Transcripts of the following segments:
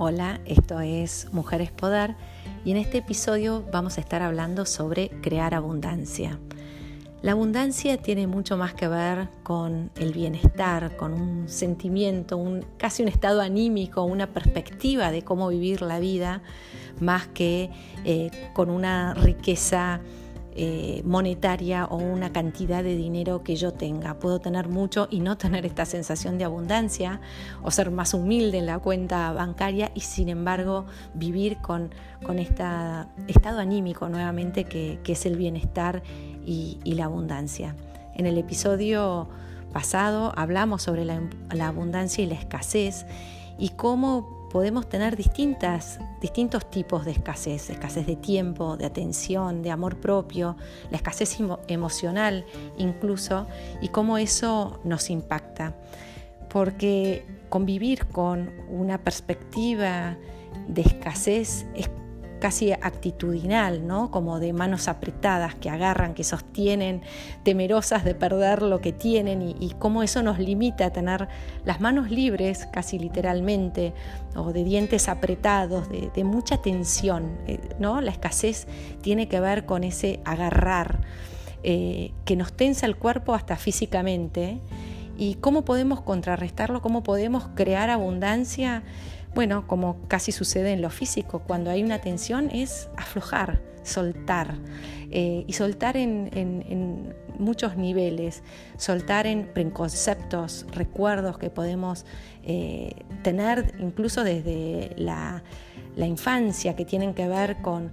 Hola, esto es Mujeres Poder y en este episodio vamos a estar hablando sobre crear abundancia. La abundancia tiene mucho más que ver con el bienestar, con un sentimiento, un, casi un estado anímico, una perspectiva de cómo vivir la vida, más que eh, con una riqueza eh, monetaria o una cantidad de dinero que yo tenga. Puedo tener mucho y no tener esta sensación de abundancia o ser más humilde en la cuenta bancaria y sin embargo vivir con, con este estado anímico nuevamente que, es el bienestar y, la abundancia. En el episodio pasado hablamos sobre la abundancia y la escasez y cómo podemos tener distintas, distintos tipos de escasez, escasez de tiempo, de atención, de amor propio, la escasez emocional incluso, y cómo eso nos impacta. Porque convivir con una perspectiva de escasez es casi actitudinal, ¿no? como de manos apretadas que agarran, que sostienen, temerosas de perder lo que tienen y, cómo eso nos limita a tener las manos libres, casi literalmente, o de dientes apretados, de, mucha tensión. Eh, ¿no? La escasez tiene que ver con ese agarrar eh, que nos tensa el cuerpo hasta físicamente. ¿Y cómo podemos contrarrestarlo? ¿Cómo podemos crear abundancia? Bueno, como casi sucede en lo físico, cuando hay una tensión es aflojar, soltar. Eh, y soltar en, muchos niveles, soltar en preconceptos, recuerdos que podemos eh, tener incluso desde la, infancia, que tienen que ver con,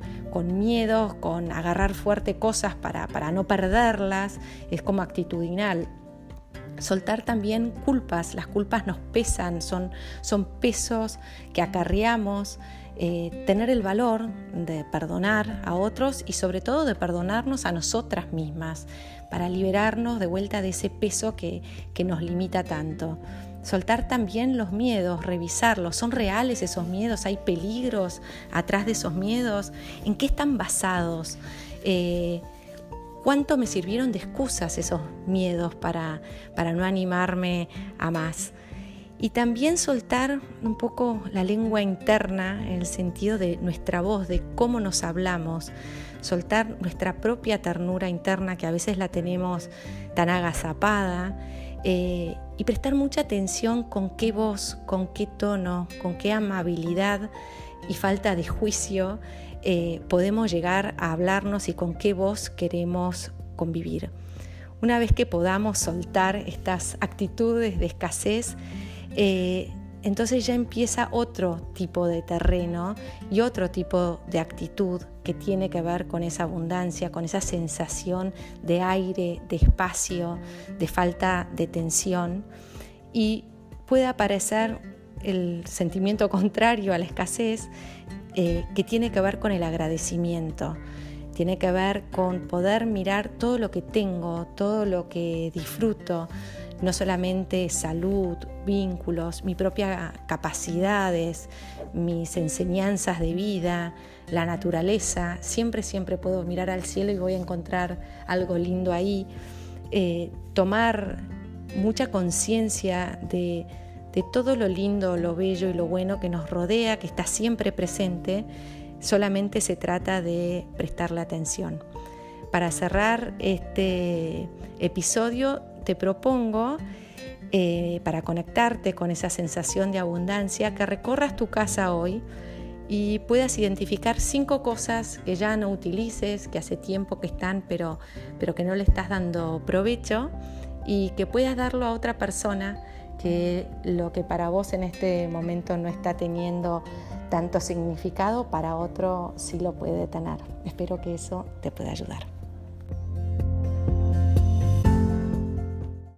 miedos, con agarrar fuerte cosas para, para no perderlas, es como actitudinal soltar también culpas, las culpas nos pesan, son, son pesos que acarreamos, eh, tener el valor de perdonar a otros y sobre todo de perdonarnos a nosotras mismas para liberarnos de vuelta de ese peso que, que nos limita tanto. Soltar también los miedos, revisarlos. ¿Son reales esos miedos? ¿Hay peligros atrás de esos miedos? ¿En qué están basados? Eh, cuánto me sirvieron de excusas esos miedos para, para no animarme a más. Y también soltar un poco la lengua interna en el sentido de nuestra voz, de cómo nos hablamos, soltar nuestra propia ternura interna que a veces la tenemos tan agazapada eh, y prestar mucha atención con qué voz, con qué tono, con qué amabilidad y falta de juicio eh, podemos llegar a hablarnos y con qué voz queremos convivir. Una vez que podamos soltar estas actitudes de escasez, eh, entonces ya empieza otro tipo de terreno y otro tipo de actitud que tiene que ver con esa abundancia, con esa sensación de aire, de espacio, de falta de tensión. Y puede aparecer el sentimiento contrario a la escasez, eh, que tiene que ver con el agradecimiento, tiene que ver con poder mirar todo lo que tengo, todo lo que disfruto, no solamente salud, vínculos, mi propia capacidades, mis enseñanzas de vida, la naturaleza, siempre, siempre puedo mirar al cielo y voy a encontrar algo lindo ahí, eh, tomar mucha conciencia de de todo lo lindo, lo bello y lo bueno que nos rodea, que está siempre presente, solamente se trata de prestarle atención. Para cerrar este episodio te propongo, eh, para conectarte con esa sensación de abundancia, que recorras tu casa hoy y puedas identificar cinco cosas que ya no utilices, que hace tiempo que están, pero, pero que no le estás dando provecho y que puedas darlo a otra persona que lo que para vos en este momento no está teniendo tanto significado, para otro sí lo puede tener. Espero que eso te pueda ayudar.